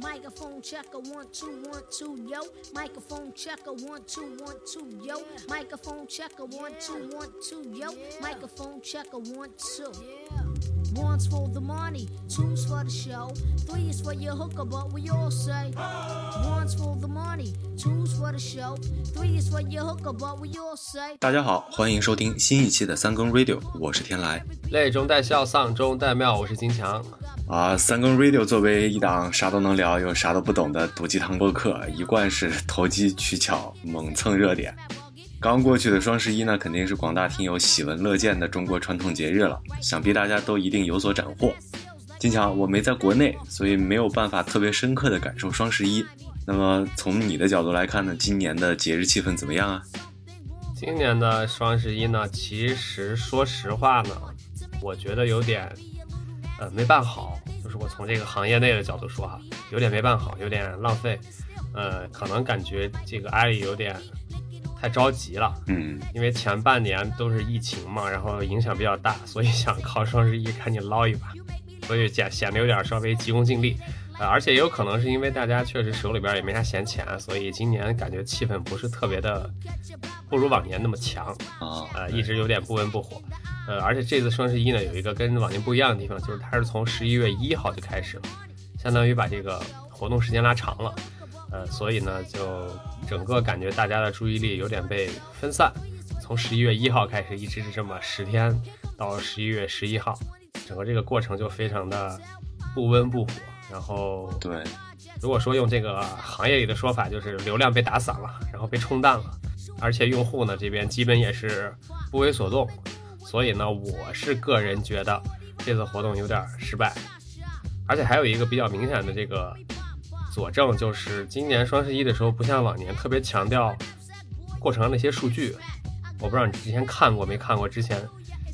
Microphone checker one two one two yo. Microphone checker one two one two yo. Microphone checker one two one two yo. Microphone checker one two. One's for the money, two's for the show, three is for your hooker, but we all say one's for the money, two's for the show, three is for your hooker, but we all say. 大家好，欢迎收听新一期的三更 Radio，我是天来。泪中带笑，丧中带妙，我是金强。啊，三更 Radio 作为一档啥都能聊又啥都不懂的毒鸡汤播客，一贯是投机取巧，猛蹭热点。刚过去的双十一呢，肯定是广大听友喜闻乐见的中国传统节日了，想必大家都一定有所斩获。金强，我没在国内，所以没有办法特别深刻的感受双十一。那么从你的角度来看呢，今年的节日气氛怎么样啊？今年的双十一呢，其实说实话呢，我觉得有点，呃，没办好。就是我从这个行业内的角度说哈，有点没办好，有点浪费。呃，可能感觉这个阿里有点。太着急了，嗯，因为前半年都是疫情嘛，然后影响比较大，所以想靠双十一赶紧捞一把，所以显显得有点稍微急功近利，呃，而且也有可能是因为大家确实手里边也没啥闲钱，所以今年感觉气氛不是特别的，不如往年那么强啊，呃，一直有点不温不火，呃，而且这次双十一呢，有一个跟往年不一样的地方，就是它是从十一月一号就开始了，相当于把这个活动时间拉长了。呃，所以呢，就整个感觉大家的注意力有点被分散，从十一月一号开始，一直是这么十天到十一月十一号，整个这个过程就非常的不温不火。然后，对，如果说用这个行业里的说法，就是流量被打散了，然后被冲淡了，而且用户呢这边基本也是不为所动。所以呢，我是个人觉得这次活动有点失败，而且还有一个比较明显的这个。佐证就是今年双十一的时候，不像往年特别强调过程上那些数据。我不知道你之前看过没看过？之前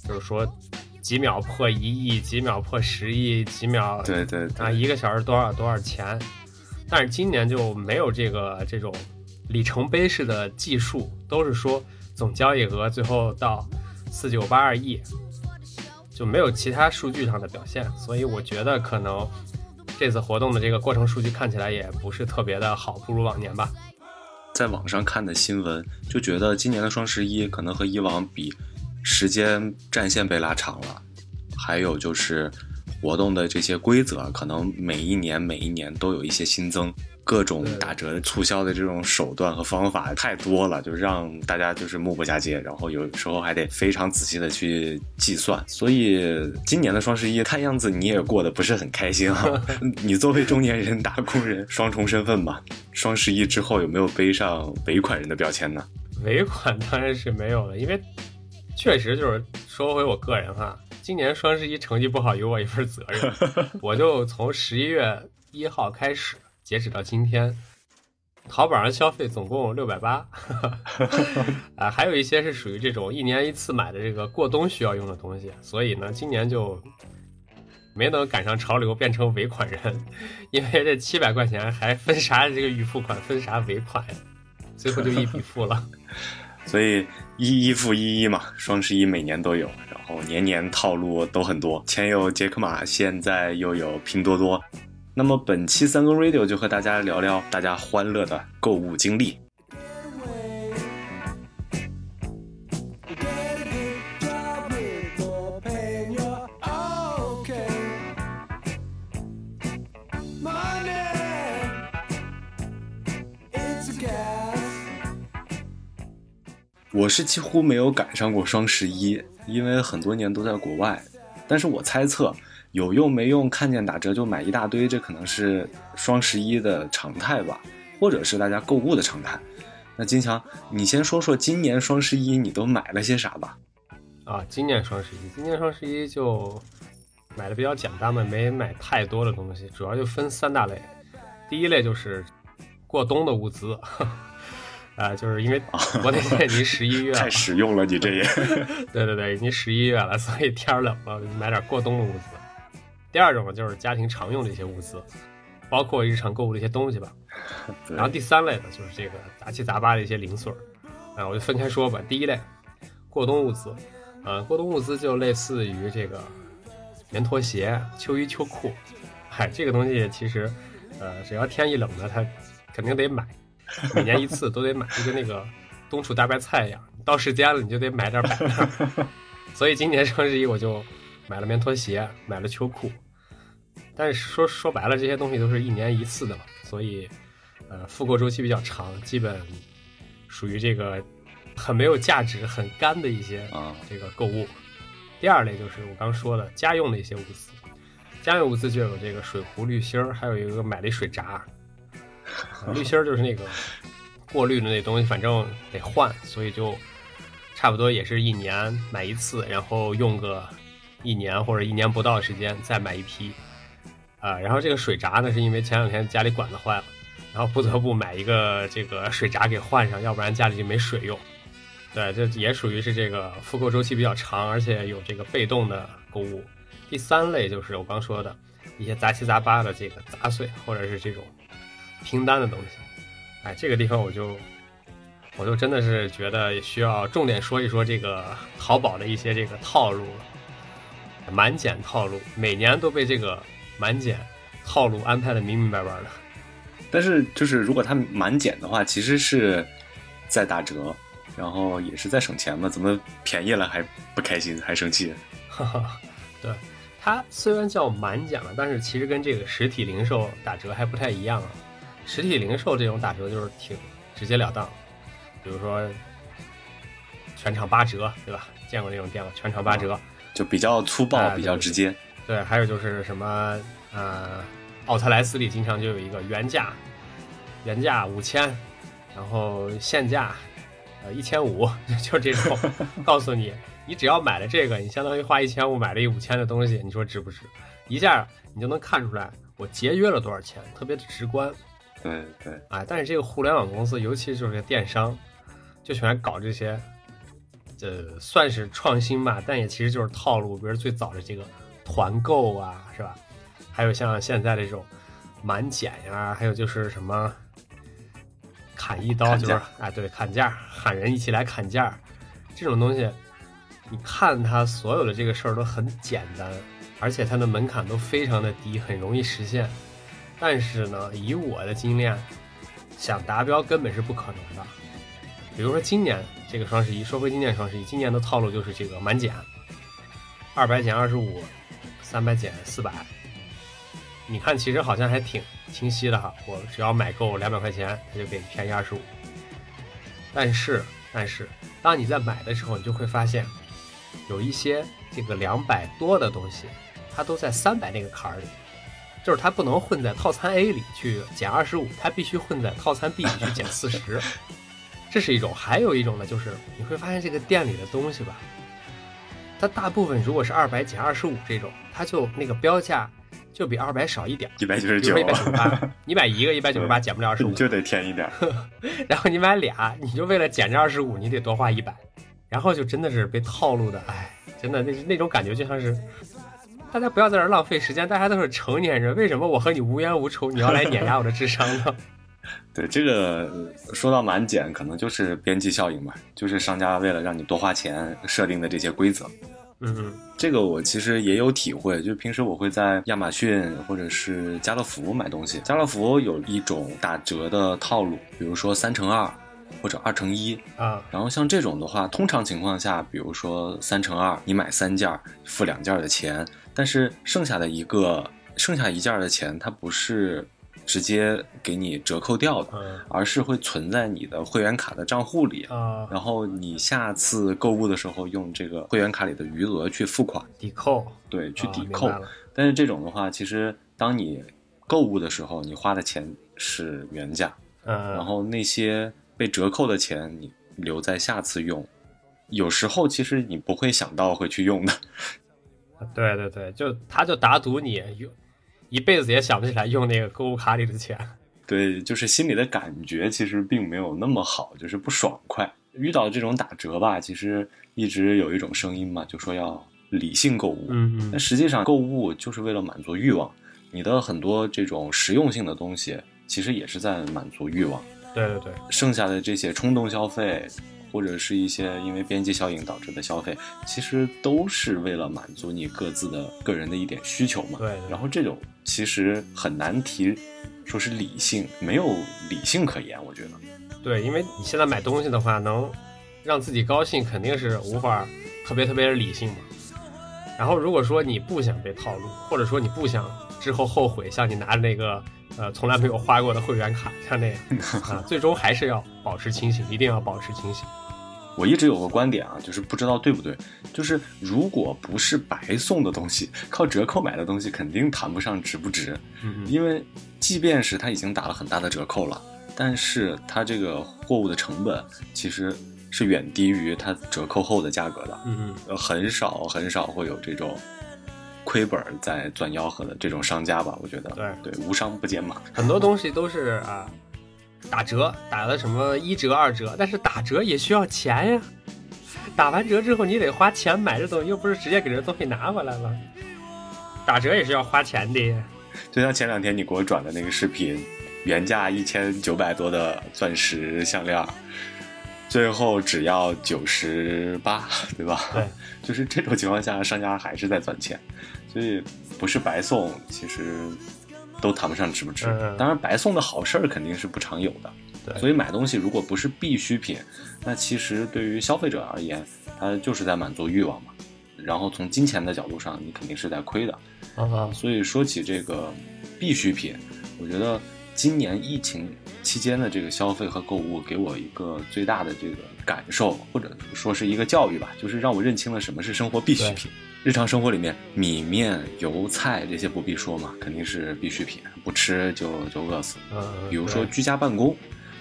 就是说几秒破一亿，几秒破十亿，几秒对对啊，一个小时多少多少钱。但是今年就没有这个这种里程碑式的计数，都是说总交易额最后到四九八二亿，就没有其他数据上的表现。所以我觉得可能。这次活动的这个过程数据看起来也不是特别的好，不如往年吧。在网上看的新闻就觉得今年的双十一可能和以往比，时间战线被拉长了，还有就是活动的这些规则可能每一年每一年都有一些新增。各种打折促销的这种手段和方法太多了，就让大家就是目不暇接，然后有时候还得非常仔细的去计算。所以今年的双十一看样子你也过得不是很开心啊。你作为中年人、打工人双重身份嘛，双十一之后有没有背上尾款人的标签呢？尾款当然是没有了，因为确实就是说回我个人哈，今年双十一成绩不好有我一份责任，我就从十一月一号开始。截止到今天，淘宝上消费总共六百八，啊，还有一些是属于这种一年一次买的这个过冬需要用的东西，所以呢，今年就没能赶上潮流变成尾款人，因为这七百块钱还分啥这个预付款，分啥尾款呀？最后就一笔付了。所以一一付一一嘛，双十一每年都有，然后年年套路都很多，前有杰克马，现在又有拼多多。那么本期三更 radio 就和大家聊聊大家欢乐的购物经历。我是几乎没有赶上过双十一，因为很多年都在国外，但是我猜测。有用没用？看见打折就买一大堆，这可能是双十一的常态吧，或者是大家购物的常态。那金强，你先说说今年双十一你都买了些啥吧？啊，今年双十一，今年双十一就买的比较简单嘛，没买太多的东西，主要就分三大类。第一类就是过冬的物资，啊，就是因为 国内现在已经十一月了，太实用了，你这也。对对对，已经十一月了，所以天冷了，买点过冬的物资。第二种呢，就是家庭常用的一些物资，包括日常购物的一些东西吧。然后第三类呢，就是这个杂七杂八的一些零碎儿。啊，我就分开说吧。第一类，过冬物资。呃，过冬物资就类似于这个棉拖鞋、秋衣秋裤。嗨，这个东西其实，呃，只要天一冷呢，它肯定得买，每年一次都得买，就跟那个冬储大白菜一样，到时间了你就得买点摆那儿。所以今年双十一我就买了棉拖鞋，买了秋裤。但是说说白了，这些东西都是一年一次的嘛，所以呃复购周期比较长，基本属于这个很没有价值、很干的一些啊，这个购物。第二类就是我刚说的家用的一些物资，家用物资就有这个水壶、滤芯儿，还有一个买了一水闸。啊滤芯儿就是那个过滤的那东西，反正得换，所以就差不多也是一年买一次，然后用个一年或者一年不到的时间再买一批。啊，然后这个水闸呢，是因为前两天家里管子坏了，然后不得不买一个这个水闸给换上，要不然家里就没水用。对，这也属于是这个复购周期比较长，而且有这个被动的购物。第三类就是我刚说的一些杂七杂八的这个杂碎，或者是这种拼单的东西。哎，这个地方我就我就真的是觉得需要重点说一说这个淘宝的一些这个套路了，满减套路，每年都被这个满减套路安排的明明白白的。但是就是如果它满减的话，其实是在打折，然后也是在省钱嘛，怎么便宜了还不开心还生气？哈哈，对，它虽然叫满减了，但是其实跟这个实体零售打折还不太一样啊。实体零售这种打折就是挺直截了当，比如说全场八折，对吧？见过这种店吗？全场八折，就比较粗暴，哎比较直接。对，还有就是什么呃，奥特莱斯里经常就有一个原价，原价五千，然后现价呃一千五，就这种，告诉你，你只要买了这个，你相当于花一千五买了一五千的东西，你说值不值？一下你就能看出来我节约了多少钱，特别的直观。对对，啊，但是这个互联网公司，尤其就是电商，就喜欢搞这些，呃，算是创新吧，但也其实就是套路。比如最早的这个团购啊，是吧？还有像现在这种满减呀，还有就是什么砍一刀，就是哎，对，砍价，喊人一起来砍价，这种东西，你看它所有的这个事儿都很简单，而且它的门槛都非常的低，很容易实现。但是呢，以我的经验，想达标根本是不可能的。比如说今年这个双十一，说回今年双十一，今年的套路就是这个满减，二百减二十五，三百减四百。你看，其实好像还挺清晰的哈。我只要买够两百块钱，他就给你便宜二十五。但是，但是，当你在买的时候，你就会发现，有一些这个两百多的东西，它都在三百那个坎儿里。就是它不能混在套餐 A 里去减二十五，它必须混在套餐 B 里去减四十，这是一种。还有一种呢，就是你会发现这个店里的东西吧，它大部分如果是二百减二十五这种，它就那个标价就比二百少一点，一百九十九一，百九十八，你买一个一百九十八减不了二十五你，就得添一点。然后你买俩，你就为了减这二十五，你得多花一百，然后就真的是被套路的，哎，真的那那种感觉就像是。大家不要在这儿浪费时间，大家都是成年人，为什么我和你无冤无仇，你要来碾压我的智商呢？对这个呃说到满减，可能就是边际效应吧，就是商家为了让你多花钱设定的这些规则。嗯。嗯这个我其实也有体会，就平时我会在亚马逊或者是家乐福买东西，家乐福有一种打折的套路，比如说三乘二或者二乘一，啊，然后像这种的话，通常情况下，比如说三乘二，你买三件儿付两件儿的钱，但是剩下的一个剩下一件儿的钱，它不是直接给你折扣掉的，嗯而是会存在你的会员卡的账户里。啊，然后你下次购物的时候，用这个会员卡里的余额去付款，抵扣，对，去啊抵扣。但是这种的话，其实当你购物的时候，你花的钱是原价，嗯，然后那些被折扣的钱你留在下次用，有时候其实你不会想到会去用的。对对对，就他就打赌你用一辈子也想不起来用那个购物卡里的钱。对，就是心里的感觉其实并没有那么好，就是不爽快。遇到这种打折吧，其实一直有一种声音嘛，就说要理性购物。嗯嗯但实际上，购物就是为了满足欲望。你的很多这种实用性的东西，其实也是在满足欲望。对对对，剩下的这些冲动消费，或者是一些因为边际效应导致的消费，其实都是为了满足你各自的个人的一点需求嘛。对对然后这种其实很难提，说是理性，没有理性可言，我觉得。对，因为你现在买东西的话，能让自己高兴，肯定是无法特别特别理性嘛。然后如果说你不想被套路，或者说你不想之后后悔，像你拿着那个呃从来没有花过的会员卡像那样 啊，最终还是要保持清醒，一定要保持清醒。我一直有个观点啊，就是不知道对不对，就是如果不是白送的东西，靠折扣买的东西肯定谈不上值不值，嗯嗯，因为即便是它已经打了很大的折扣了，但是它这个货物的成本其实是远低于它折扣后的价格的，嗯很少很少会有这种亏本儿在钻吆喝的这种商家吧，我觉得，对。对，无商不奸嘛，很多东西都是啊打折，打了什么一折二折，但是打折也需要钱呀。打完折之后，你得花钱买这东西，又不是直接给这东西拿回来了。打折也是要花钱的。就像前两天你给我转的那个视频，原价一千九百多的钻石项链，最后只要九十八，对吧？对，就是这种情况下，商家还是在赚钱，所以不是白送，其实都谈不上值不值。当然，白送的好事儿肯定是不常有的。对所以买东西如果不是必需品，那其实对于消费者而言，他就是在满足欲望嘛。然后从金钱的角度上，你肯定是在亏的。啊，所以说起这个必需品，我觉得今年疫情期间的这个消费和购物，给我一个最大的这个感受，或者说是一个教育吧，就是让我认清了什么是生活必需品。日常生活里面，米面油菜这些不必说嘛，肯定是必需品，不吃就就饿死。嗯，比如说居家办公，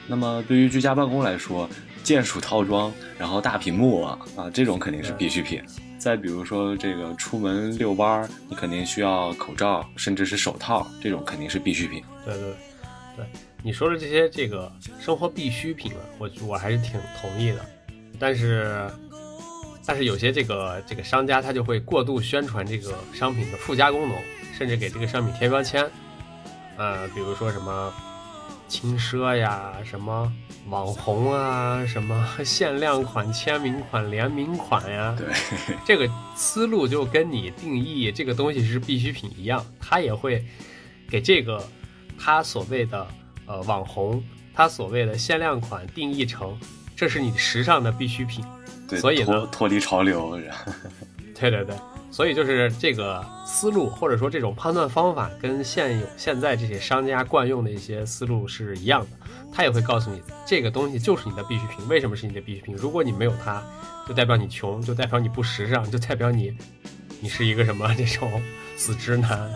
那么对于居家办公来说，键鼠套装，然后大屏幕啊，啊这种肯定是必需品。再比如说这个出门遛弯儿，你肯定需要口罩，甚至是手套，这种肯定是必需品。对对对，你说的这些这个生活必需品啊，我我还是挺同意的，但是但是有些这个这个商家他就会过度宣传这个商品的附加功能，甚至给这个商品贴标签，呃，比如说什么轻奢呀，什么网红啊，什么 限量款、签名款、联名款呀，对，这个思路就跟你定义这个东西是必需品一样，他也会给这个他所谓的呃网红，他所谓的限量款定义成这是你时尚的必需品。对，所以呢脱脱离潮流，对对对，所以就是这个思路或者说这种判断方法跟现有现在这些商家惯用的一些思路是一样的，他也会告诉你这个东西就是你的必需品，为什么是你的必需品？如果你没有它，就代表你穷，就代表你不时尚，就代表你你是一个什么 这种死直男。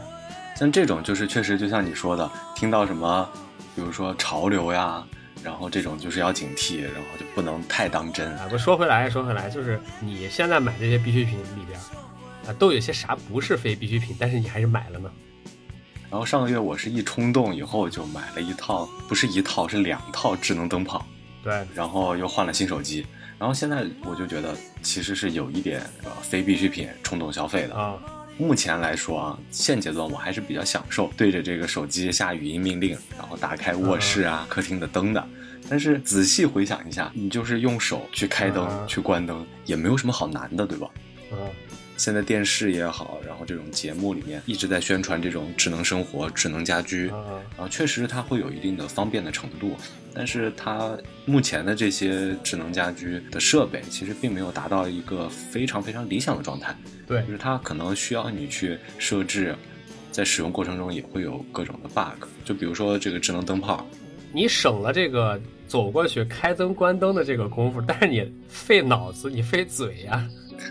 像这种就是确实就像你说的，听到什么，比如说潮流呀，然后这种就是要警惕，然后就不能太当真。啊，不说回来，说回来，就是你现在买这些必需品里边，啊，都有些啥不是非必需品，但是你还是买了呢？然后上个月我是一冲动以后就买了一套，不是一套，是两套智能灯泡，对，然后又换了新手机。然后现在我就觉得其实是有一点呃非必需品冲动消费的。啊，目前来说啊，现阶段我还是比较享受对着这个手机下语音命令，然后打开卧室啊、客厅的灯的。但是仔细回想一下，你就是用手去开灯、啊。去关灯，也没有什么好难的，对吧？嗯，现在电视也好，然后这种节目里面一直在宣传这种智能生活、智能家居，啊，然后确实它会有一定的方便的程度，但是它目前的这些智能家居的设备其实并没有达到一个非常非常理想的状态，对。就，是它可能需要你去设置，在使用过程中也会有各种的 bug，就比如说这个智能灯泡，你省了这个走过去开灯关灯的这个功夫，但是你费脑子，你费嘴呀、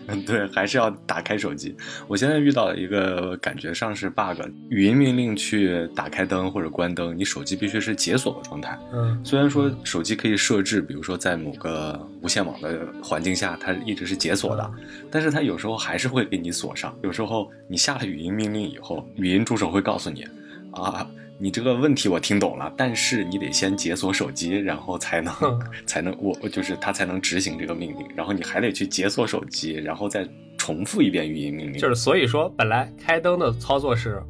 嗯，对，还是要打开手机。我现在遇到一个感觉上是 bug，语音命令去打开灯或者关灯，你手机必须是解锁的状态。嗯，虽然说手机可以设置，比如说在某个无线网的环境下，它一直是解锁的，但是它有时候还是会给你锁上。有时候你下了语音命令以后，语音助手会告诉你，啊，你这个问题我听懂了，但是你得先解锁手机，然后才能 才能我我就是它才能执行这个命令，然后你还得去解锁手机，然后再重复一遍语音命令。就是所以说，本来开灯的操作是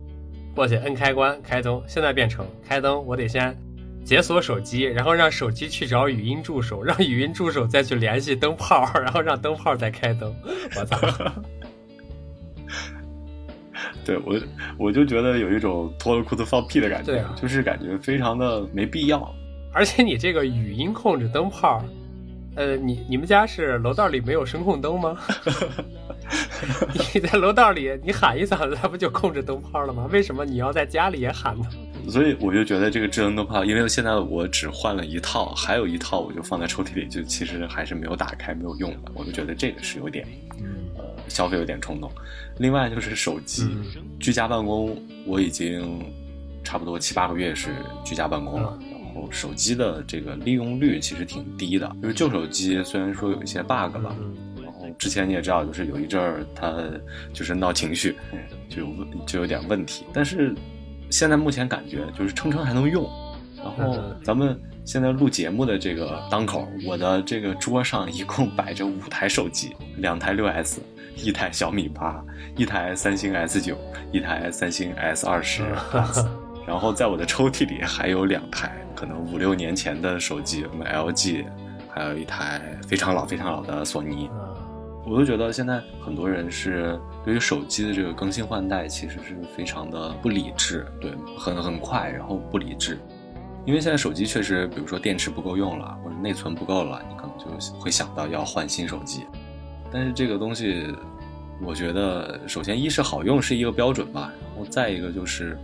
过去摁开关开灯，现在变成开灯，我得先解锁手机，然后让手机去找语音助手，让语音助手再去联系灯泡，然后让灯泡再开灯。我操！对我，我就觉得有一种脱了裤子放屁的感觉，对啊就是感觉非常的没必要。而且你这个语音控制灯泡，呃，你你们家是楼道里没有声控灯吗？你在楼道里你喊一嗓子，它不就控制灯泡了吗？为什么你要在家里也喊呢？所以我就觉得这个智能灯泡，因为现在我只换了一套，还有一套我就放在抽屉里，就其实还是没有打开、没有用的。我就觉得这个是有点，呃，消费有点冲动。另外就是手机，嗯居家办公，我已经差不多七八个月是居家办公了。然后手机的这个利用率其实挺低的，就是旧手机虽然说有一些 bug 吧，嗯然后之前你也知道，就是有一阵儿它就是闹情绪，就有问就有点问题。但是现在目前感觉就是撑撑还能用。然后嗯咱们现在录节目的这个当口，我的这个桌上一共摆着五台手机，两台六 S，一台小米八，一台三星 S 九，一台三星 S 二十。然后在我的抽屉里还有两台可能五六年前的手机，什么 LG，还有一台非常老非常老的索尼。啊我都觉得现在很多人是对于手机的这个更新换代，其实是非常的不理智，对，很很快，然后不理智。因为现在手机确实，比如说电池不够用了，或者内存不够了，你可能就会想到要换新手机。但是这个东西，我觉得首先一是好用是一个标准吧，然后再一个就是，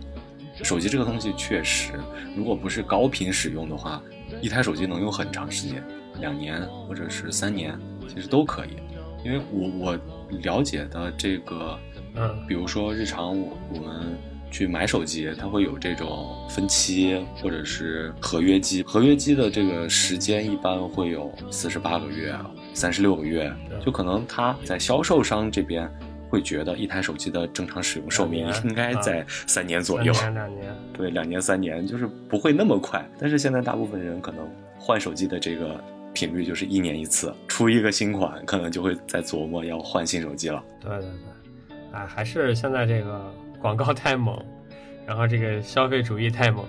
手机这个东西确实，如果不是高频使用的话，一台手机能用很长时间，两年或者是三年，其实都可以。因为我我了解的这个，嗯比如说日常我我们去买手机，它会有这种分期或者是合约机，合约机的这个时间一般会有四十八个月、三十六个月，就可能他在销售商这边会觉得一台手机的正常使用寿命应该在三年左右，两年两年，对，两年三年就是不会那么快。但是现在大部分人可能换手机的这个频率就是一年一次，出一个新款，可能就会在琢磨要换新手机了。对对对，啊，还是现在这个广告太猛，然后这个消费主义太猛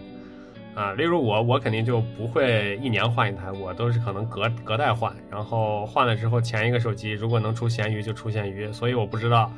啊。例如我，我肯定就不会一年换一台，我都是可能隔隔代换，然后换了之后前一个手机如果能出咸鱼就出咸鱼，所以我不知道。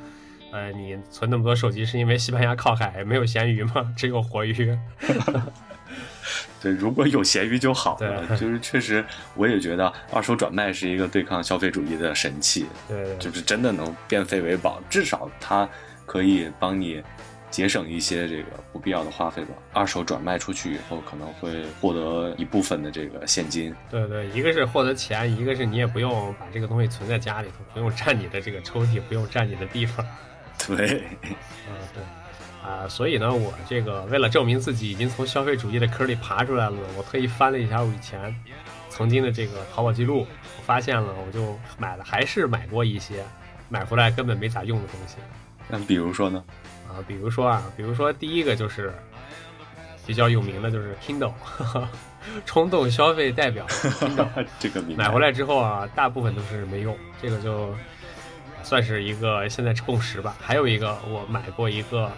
呃，你存那么多手机是因为西班牙靠海没有咸鱼吗？只有活鱼。对，如果有咸鱼就好了。就是确实，我也觉得二手转卖是一个对抗消费主义的神器，对对就是真的能变废为宝，至少它可以帮你节省一些这个不必要的花费吧。二手转卖出去以后，可能会获得一部分的这个现金。对对，一个是获得钱，一个是你也不用把这个东西存在家里头，不用占你的这个抽屉，不用占你的地方。对，啊，对，啊，所以呢，我这个为了证明自己已经从消费主义的坑里爬出来了，我特意翻了一下我以前曾经的这个淘宝记录，我发现了，我就买了，还是买过一些买回来根本没咋用的东西那比如说呢？啊，比如说啊，比如说第一个就是比较有名的就是 Kindle，冲动消费代表 Kindle。这个买回来之后啊，大部分都是没用，这个就算是一个现在共识吧。还有一个，我买过一个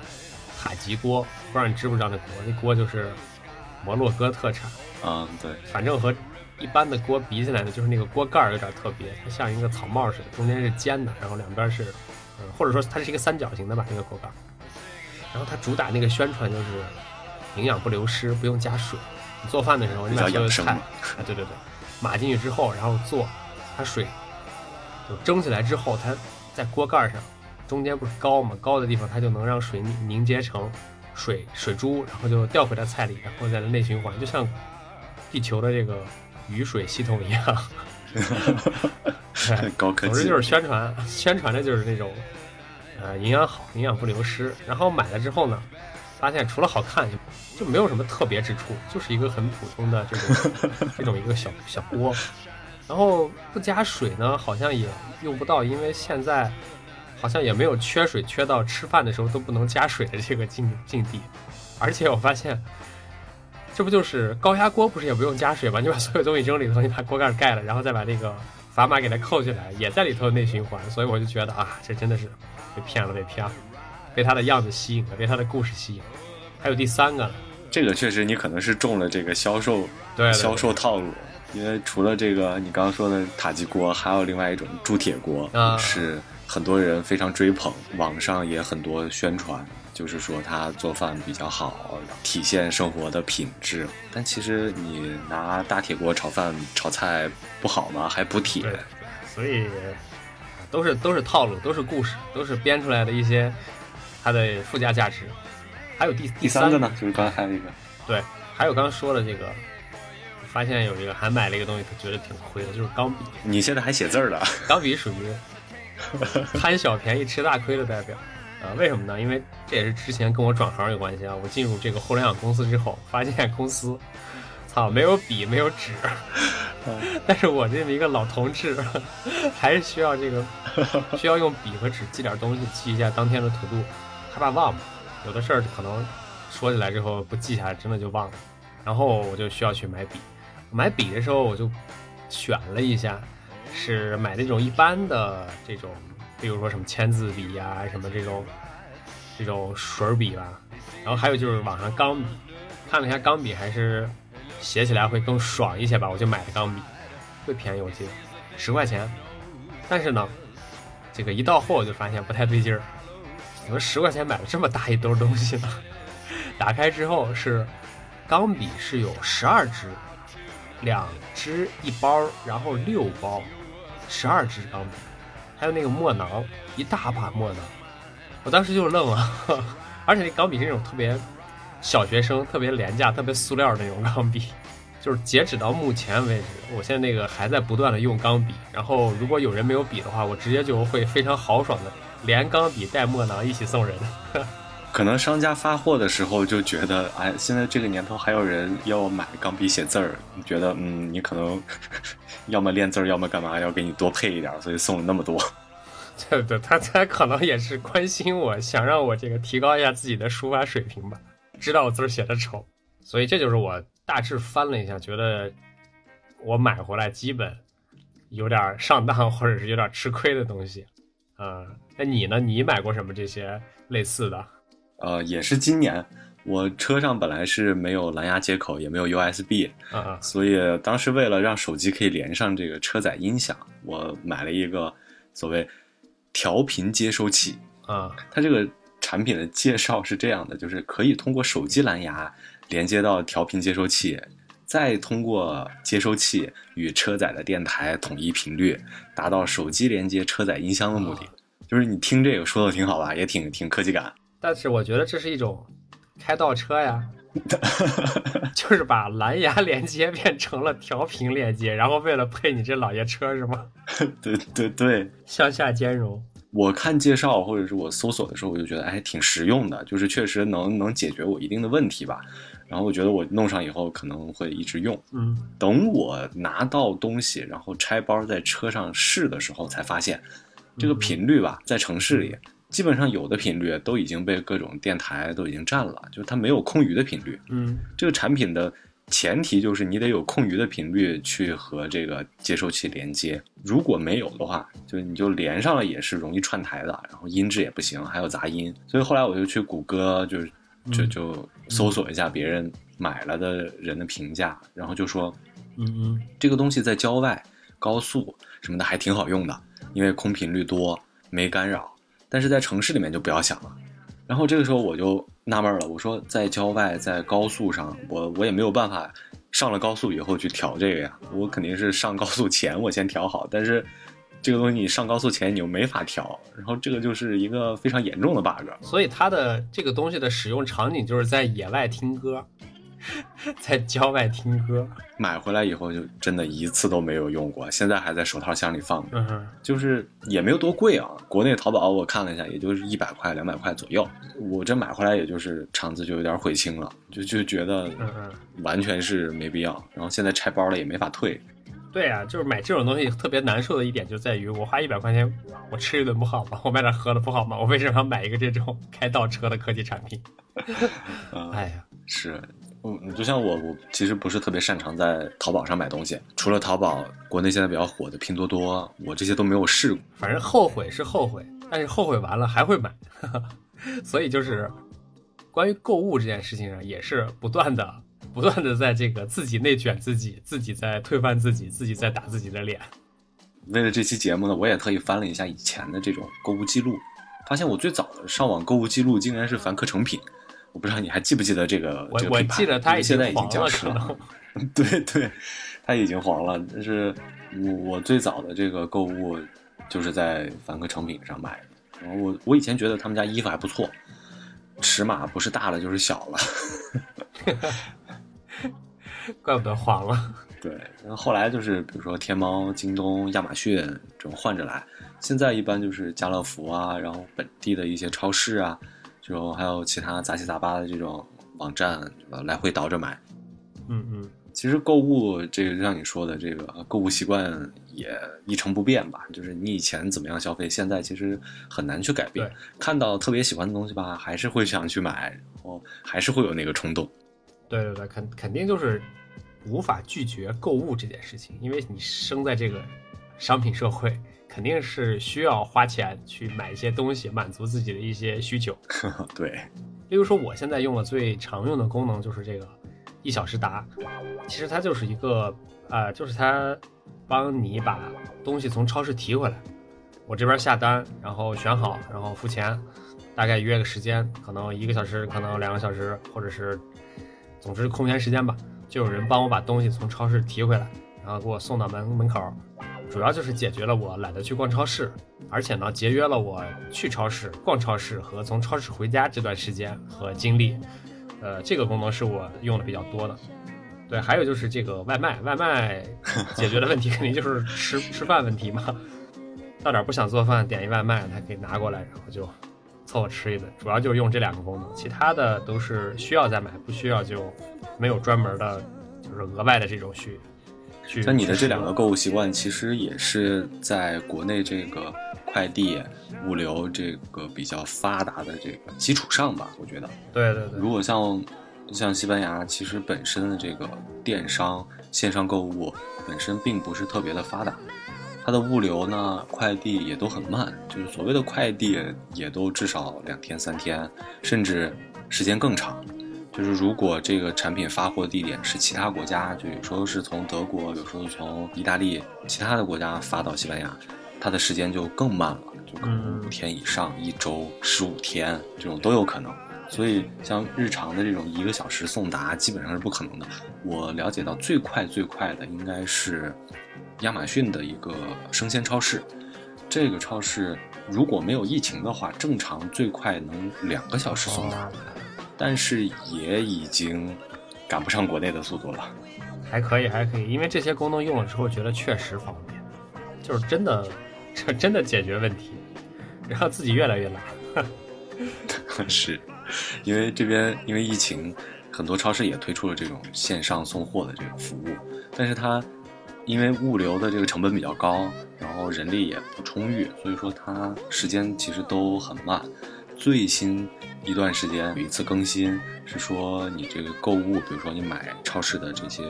塔吉锅，不知道你知不知道那锅？那锅就是摩洛哥特产，嗯，对，反正和一般的锅比起来呢，就是那个锅盖儿有点特别，它像一个草帽似的，中间是尖的，然后两边是，呃，或者说它是一个三角形的吧，那个锅盖儿。然后它主打那个宣传就是营养不流失，不用加水。你做饭的时候，你把所有的菜，啊，对对对，码进去之后，然后做，它水就蒸起来之后，它在锅盖上中间不是高嘛，高的地方它就能让水凝凝结成水水珠，然后就掉回到菜里，然后再内循环，就像地球的这个雨水系统一样。对 高科技。总之就是宣传，宣传的就是那种，呃，营养好，营养不流失。然后买了之后呢，发现除了好看，就没有什么特别之处，就是一个很普通的这种 这种一个小小锅。然后不加水呢，好像也用不到，因为现在好像也没有缺水缺到吃饭的时候都不能加水的这个境境地。而且我发现，这不就是高压锅，不是也不用加水吗？你把所有东西扔里头，你把锅盖盖了，然后再把那个砝码给它扣起来，也在里头内循环。所以我就觉得啊，这真的是被骗了，被骗了，被他的样子吸引了，被他的故事吸引了。还有第三个，这个确实你可能是中了这个销售销售套路，因为除了这个你刚刚说的塔吉锅，还有另外一种铸铁锅，啊是很多人非常追捧，网上也很多宣传，就是说他做饭比较好，体现生活的品质。但其实你拿大铁锅炒饭炒菜不好吗？还补铁。所以都是都是套路，都是故事，都是编出来的一些它的附加价值。还有第第三个呢，就是刚才还有一个，对，还有刚刚说的这个，发现有一个还买了一个东西，他觉得挺亏的，就是钢笔。你现在还写字儿了？钢笔属于贪小便宜吃大亏的代表。啊，为什么呢？因为这也是之前跟我转行有关系啊。我进入这个互联网公司之后，发现公司，操，没有笔，没有纸，但是我这么一个老同志，还是需要这个，需要用笔和纸记点东西，记一下当天的 to do，害怕忘嘛。有的事儿可能说起来之后不记下来，真的就忘了。然后我就需要去买笔，买笔的时候我就选了一下，是买那种一般的这种，比如说什么签字笔呀、什么这种这种水笔吧。然后还有就是网上钢笔，看了一下钢笔还是写起来会更爽一些吧，我就买了钢笔，会便宜我记得十块钱。但是呢，这个一到货我就发现不太对劲儿，怎么十块钱买了这么大一兜东西呢？打开之后是钢笔是有十二支，两支一包，然后六包，十二支钢笔，还有那个墨囊，一大把墨囊，我当时就愣了，而且那钢笔是那种特别小学生、特别廉价、特别塑料的那种钢笔。就是截止到目前为止，我现在那个还在不断的用钢笔。然后如果有人没有笔的话，我直接就会非常豪爽的连钢笔带墨囊一起送人。可能商家发货的时候就觉得，哎，现在这个年头还有人要买钢笔写字儿，你觉得，嗯，你可能要么练字儿，要么干嘛，要给你多配一点，所以送了那么多。对对，他他可能也是关心我，想让我这个提高一下自己的书法水平吧，知道我字儿写的丑，所以这就是我大致翻了一下，觉得我买回来基本有点上当或者是有点吃亏的东西。啊、那你呢？你买过什么这些类似的？呃，也是今年，我车上本来是没有蓝牙接口，也没有 USB，啊啊所以当时为了让手机可以连上这个车载音响，我买了一个所谓调频接收器。啊它这个产品的介绍是这样的，就是可以通过手机蓝牙连接到调频接收器，再通过接收器与车载的电台统一频率，达到手机连接车载音箱的目的。就是你听这个说的挺好吧，也挺挺科技感。但是我觉得这是一种开倒车呀，就是把蓝牙连接变成了调频连接，然后为了配你这老爷车是吗？对对对，向下兼容。我看介绍或者是我搜索的时候，我就觉得哎挺实用的，就是确实能能解决我一定的问题吧。然后我觉得我弄上以后可能会一直用。嗯等我拿到东西，然后拆包在车上试的时候，才发现这个频率吧，在城市里基本上有的频率都已经被各种电台都已经占了，就是它没有空余的频率。嗯这个产品的前提就是你得有空余的频率去和这个接收器连接，如果没有的话，就你就连上了也是容易串台的，然后音质也不行，还有杂音。所以后来我就去谷歌，就是就嗯就搜索一下别人买了的人的评价，然后就说嗯嗯这个东西在郊外、高速什么的还挺好用的，因为空频率多，没干扰。但是在城市里面就不要想了。然后这个时候我就纳闷了，我说在郊外、在高速上，我我也没有办法上了高速以后去调这个呀，我肯定是上高速前我先调好，但是这个东西你上高速前你又没法调，然后这个就是一个非常严重的 bug。所以它的这个东西的使用场景就是在野外听歌，在郊外听歌。买回来以后就真的一次都没有用过，现在还在手套箱里放着。嗯，就是也没有多贵啊，国内淘宝我看了一下，也就是一百块、两百块左右。我这买回来也就是肠子就有点悔青了，就就觉得完全是没必要。然后现在拆包了也没法退，对啊，就是买这种东西特别难受的一点就在于，我花一百块钱，我吃一顿不好吗？我买点喝的不好吗？我为什么要买一个这种开倒车的科技产品？啊、哎呀，是，嗯，就像我，我其实不是特别擅长在淘宝上买东西，除了淘宝，国内现在比较火的拼多多，我这些都没有试过。反正后悔是后悔，但是后悔完了还会买，所以就是关于购物这件事情上，也是不断的、不断的在这个自己内卷自己，自己在推翻自己，自己在打自己的脸。为了这期节目呢，我也特意翻了一下以前的这种购物记录，发现我最早的上网购物记录竟然是凡客诚品。我不知道你还记不记得这个？我这个我记得它已经现在已经消失了。对对，它已经黄了。但是我我最早的这个购物就是在凡客诚品上买的。然后我我以前觉得他们家衣服还不错，尺码不是大了就是小了。怪不得黄了。对，然后后来就是比如说天猫、京东、亚马逊这种换着来。现在一般就是家乐福啊，然后本地的一些超市啊，这种还有其他杂七杂八的这种网站？来回倒着买。嗯嗯，其实购物这个，就像你说的，这个购物习惯也一成不变吧。就是你以前怎么样消费，现在其实很难去改变。看到特别喜欢的东西吧，还是会想去买，然后还是会有那个冲动。对对对，肯肯定就是无法拒绝购物这件事情，因为你生在这个商品社会，肯定是需要花钱去买一些东西，满足自己的一些需求。对，例如说，我现在用的最常用的功能就是这个一小时达，其实它就是一个呃，就是它帮你把东西从超市提回来。我这边下单，然后选好，然后付钱，大概约个时间，可能一个小时，可能两个小时，或者是总之空闲时间吧，就有人帮我把东西从超市提回来，然后给我送到门门口。主要就是解决了我懒得去逛超市，而且呢，节约了我去超市、逛超市和从超市回家这段时间和精力。呃，这个功能是我用的比较多的。对，还有就是这个外卖，外卖解决的问题肯定就是吃 吃饭问题嘛。到点儿不想做饭，点一外卖，他可以拿过来，然后就凑合吃一顿。主要就是用这两个功能，其他的都是需要再买，不需要就没有专门的，就是额外的这种需。去像你的这两个购物习惯，其实也是在国内这个快递物流这个比较发达的这个基础上吧，我觉得。对对对，如果像像西班牙，其实本身的这个电商线上购物本身并不是特别的发达，它的物流呢，快递也都很慢，就是所谓的快递也都至少两天三天，甚至时间更长。就是如果这个产品发货地点是其他国家，就有时候是从德国，有时候从意大利其他的国家发到西班牙，它的时间就更慢了，就可能嗯五天以上，一周、十五天这种都有可能。所以像日常的这种一个小时送达，基本上是不可能的。我了解到最快最快的应该是亚马逊的一个生鲜超市，这个超市如果没有疫情的话，正常最快能两个小时送达。哦但是也已经赶不上国内的速度了。还可以，还可以，因为这些功能用了之后，觉得确实方便，就是真的，这真的解决问题，然后自己越来越懒。是，因为这边因为疫情，很多超市也推出了这种线上送货的这个服务，但是它因为物流的这个成本比较高，然后人力也不充裕，所以说它时间其实都很慢。最新一段时间有一次更新，是说你这个购物，比如说你买超市的这些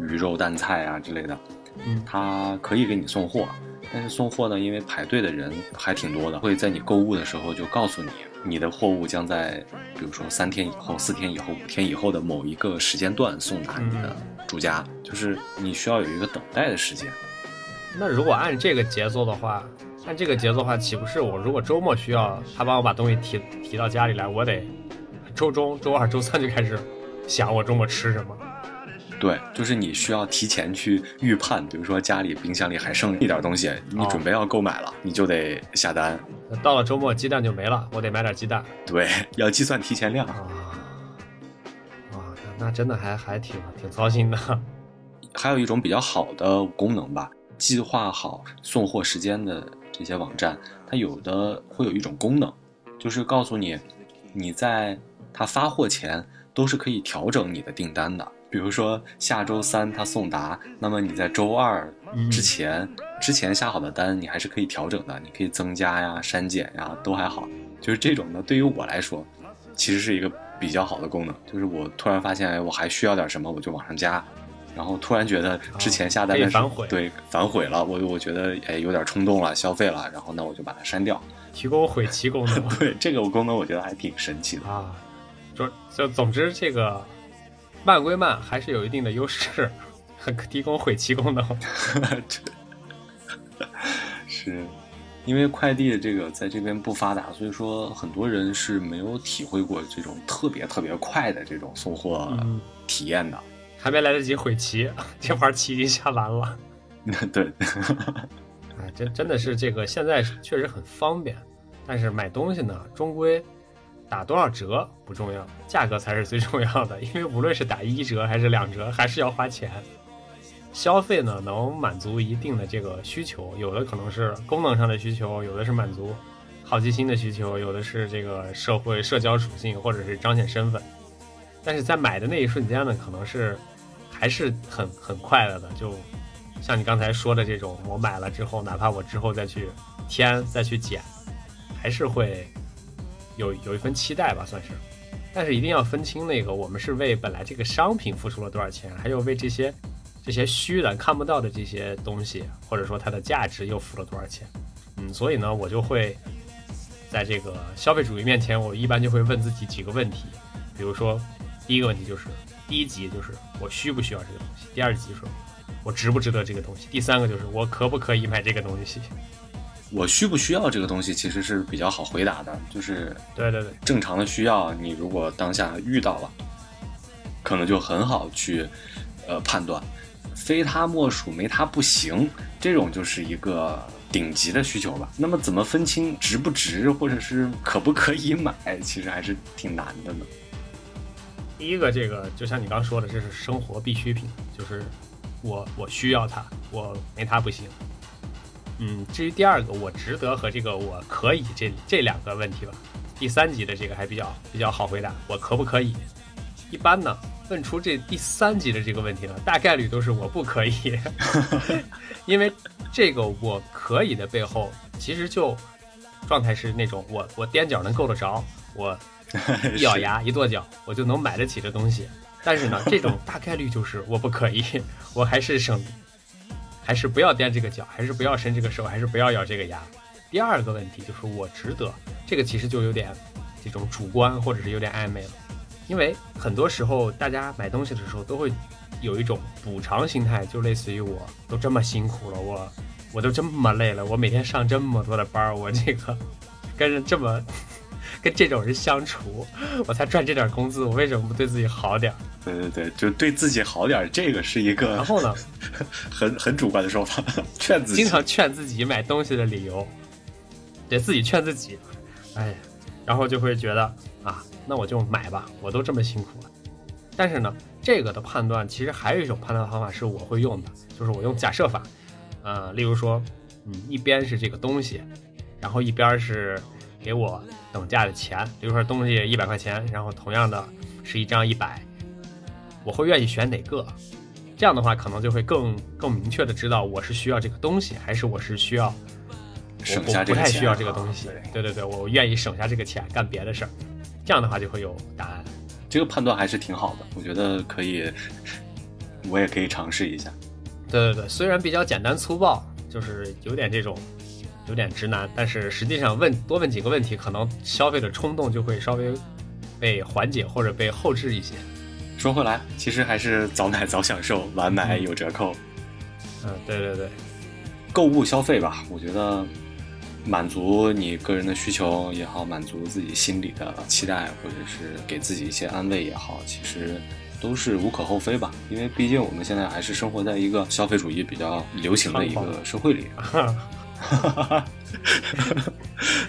鱼肉蛋菜啊之类的，嗯它可以给你送货，但是送货呢，因为排队的人还挺多的，会在你购物的时候就告诉你，你的货物将在比如说三天以后、四天以后、五天以后的某一个时间段送达你的住家，就是你需要有一个等待的时间。那如果按这个节奏的话，按这个节奏的话，岂不是我如果周末需要他帮我把东西提提到家里来，我得周中、周二、周三就开始想我周末吃什么？对，就是你需要提前去预判，比如说家里冰箱里还剩一点东西，你准备要购买了，你就得下单。到了周末鸡蛋就没了，我得买点鸡蛋对，要计算提前量。啊！哇，那那真的还还挺挺操心的。还有一种比较好的功能吧，计划好送货时间的这些网站，它有的会有一种功能，就是告诉你，你在它发货前都是可以调整你的订单的。比如说下周三它送达，那么你在周二之前、之前下好的单，你还是可以调整的，你可以增加呀、删减呀，都还好。就是这种呢，对于我来说，其实是一个比较好的功能。就是我突然发现，哎，我还需要点什么，我就往上加。然后突然觉得之前下单的对反悔了，我我觉得哎有点冲动了，消费了，然后那我就把它删掉。提供悔棋功能 对这个功能，我觉得还挺神奇的。啊，就就总之这个慢归慢，还是有一定的优势，提供毁期功能。是，因为快递这个在这边不发达，所以说很多人是没有体会过这种特别特别快的这种送货体验的。还没来得及毁棋，这盘棋已经下完了。对，哎，真真的是这个现在确实很方便，但是买东西呢，终归打多少折不重要，价格才是最重要的。因为无论是打一折还是两折，还是要花钱。消费呢，能满足一定的这个需求，有的可能是功能上的需求，有的是满足好奇心的需求，有的是这个社会社交属性，或者是彰显身份。但是在买的那一瞬间呢，可能是还是很很快乐的，就。像你刚才说的这种，我买了之后，哪怕我之后再去添、再去减，还是会有有一份期待吧，算是。但是一定要分清那个，我们是为本来这个商品付出了多少钱，还有为这些这些虚的、看不到的这些东西，或者说它的价值又付了多少钱。嗯，所以呢，我就会在这个消费主义面前，我一般就会问自己几个问题，比如说，第一个问题就是第一级就是我需不需要这个东西，第二级说。我值不值得这个东西？第三个就是我可不可以买这个东西？我需不需要这个东西？其实是比较好回答的，就是对对对，正常的需要，你如果当下遇到了，可能就很好去呃判断，非他莫属，没他不行，这种就是一个顶级的需求吧。那么怎么分清值不值，或者是可不可以买？其实还是挺难的呢。第一个，这个就像你刚说的，这是生活必需品，就是。我我需要它，我没它不行。嗯，至于第二个，我值得和这个我可以这这两个问题吧。第三级的这个还比较比较好回答，我可不可以？一般呢，问出这第三级的这个问题呢，大概率都是我不可以，因为这个我可以的背后，其实就状态是那种我我踮脚能够得着，我 一咬牙一跺脚，我就能买得起这东西。但是呢，这种大概率就是我不可以，我还是省，还是不要踮这个脚，还是不要伸这个手，还是不要咬这个牙。第二个问题就是我值得，这个其实就有点这种主观或者是有点暧昧了，因为很多时候大家买东西的时候都会有一种补偿心态，就类似于我都这么辛苦了，我我都这么累了，我每天上这么多的班，我这个跟着这么。跟这种人相处，我才赚这点工资，我为什么不对自己好点对对对，就对自己好点这个是一个。然后呢，很很主观的说法，劝自己，经常劝自己买东西的理由，得自己劝自己。哎，然后就会觉得啊，那我就买吧，我都这么辛苦了。但是呢，这个的判断其实还有一种判断方法是我会用的，就是我用假设法。呃，例如说，嗯，一边是这个东西，然后一边是。给我等价的钱，比如说东西一百块钱，然后同样的是一张一百，我会愿意选哪个？这样的话，可能就会更更明确的知道我是需要这个东西，还是我是需要省下这个钱。不太需要这个东西，对对对，我愿意省下这个钱干别的事儿。这样的话就会有答案。这个判断还是挺好的，我觉得可以，我也可以尝试一下。对对对，虽然比较简单粗暴，就是有点这种。有点直男，但是实际上问多问几个问题，可能消费的冲动就会稍微被缓解或者被后置一些。说回来，其实还是早买早享受，晚买有折扣。嗯，对对对，购物消费吧，我觉得满足你个人的需求也好，满足自己心里的期待，或者是给自己一些安慰也好，其实都是无可厚非吧。因为毕竟我们现在还是生活在一个消费主义比较流行的一个 社会里。哈哈哈，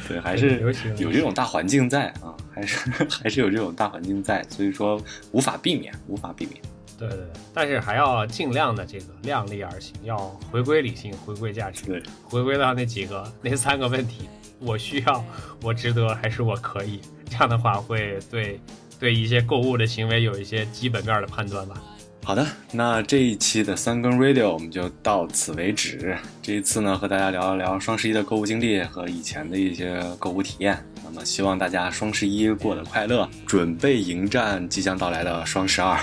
对，还是有这种大环境在啊，还是 还是有这种大环境在，所以说无法避免，无法避免。对对对，但是还要尽量的这个量力而行，要回归理性，回归价值，对，回归到那几个那三个问题：我需要，我值得，还是我可以？这样的话会对对一些购物的行为有一些基本面的判断吧。好的，那这一期的三更 radio 我们就到此为止。这一次呢，和大家聊一聊双十一的购物经历和以前的一些购物体验。那么，希望大家双十一过得快乐，准备迎战即将到来的双十二。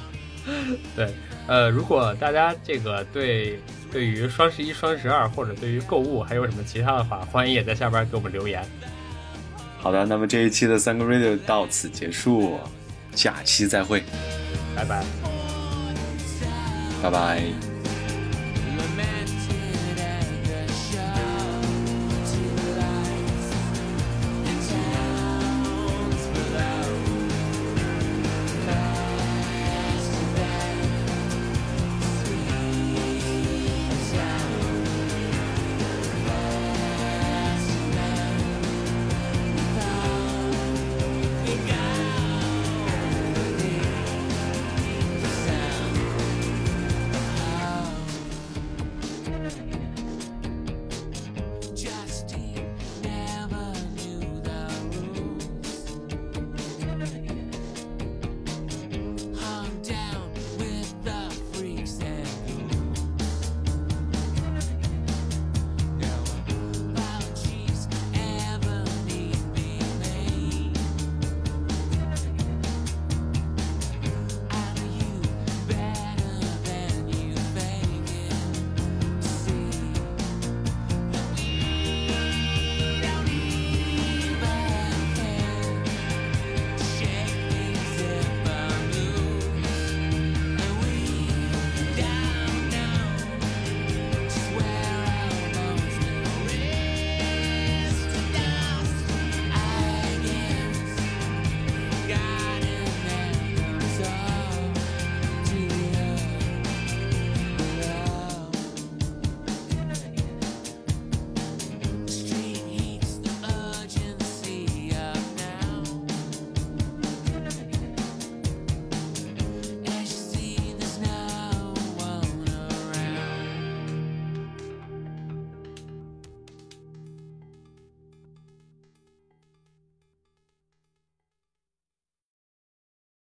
对，呃，如果大家这个对对于双十一、双十二或者对于购物还有什么其他的话，欢迎也在下边给我们留言。好的，那么这一期的三更 radio 到此结束，下期再会，拜拜。拜拜。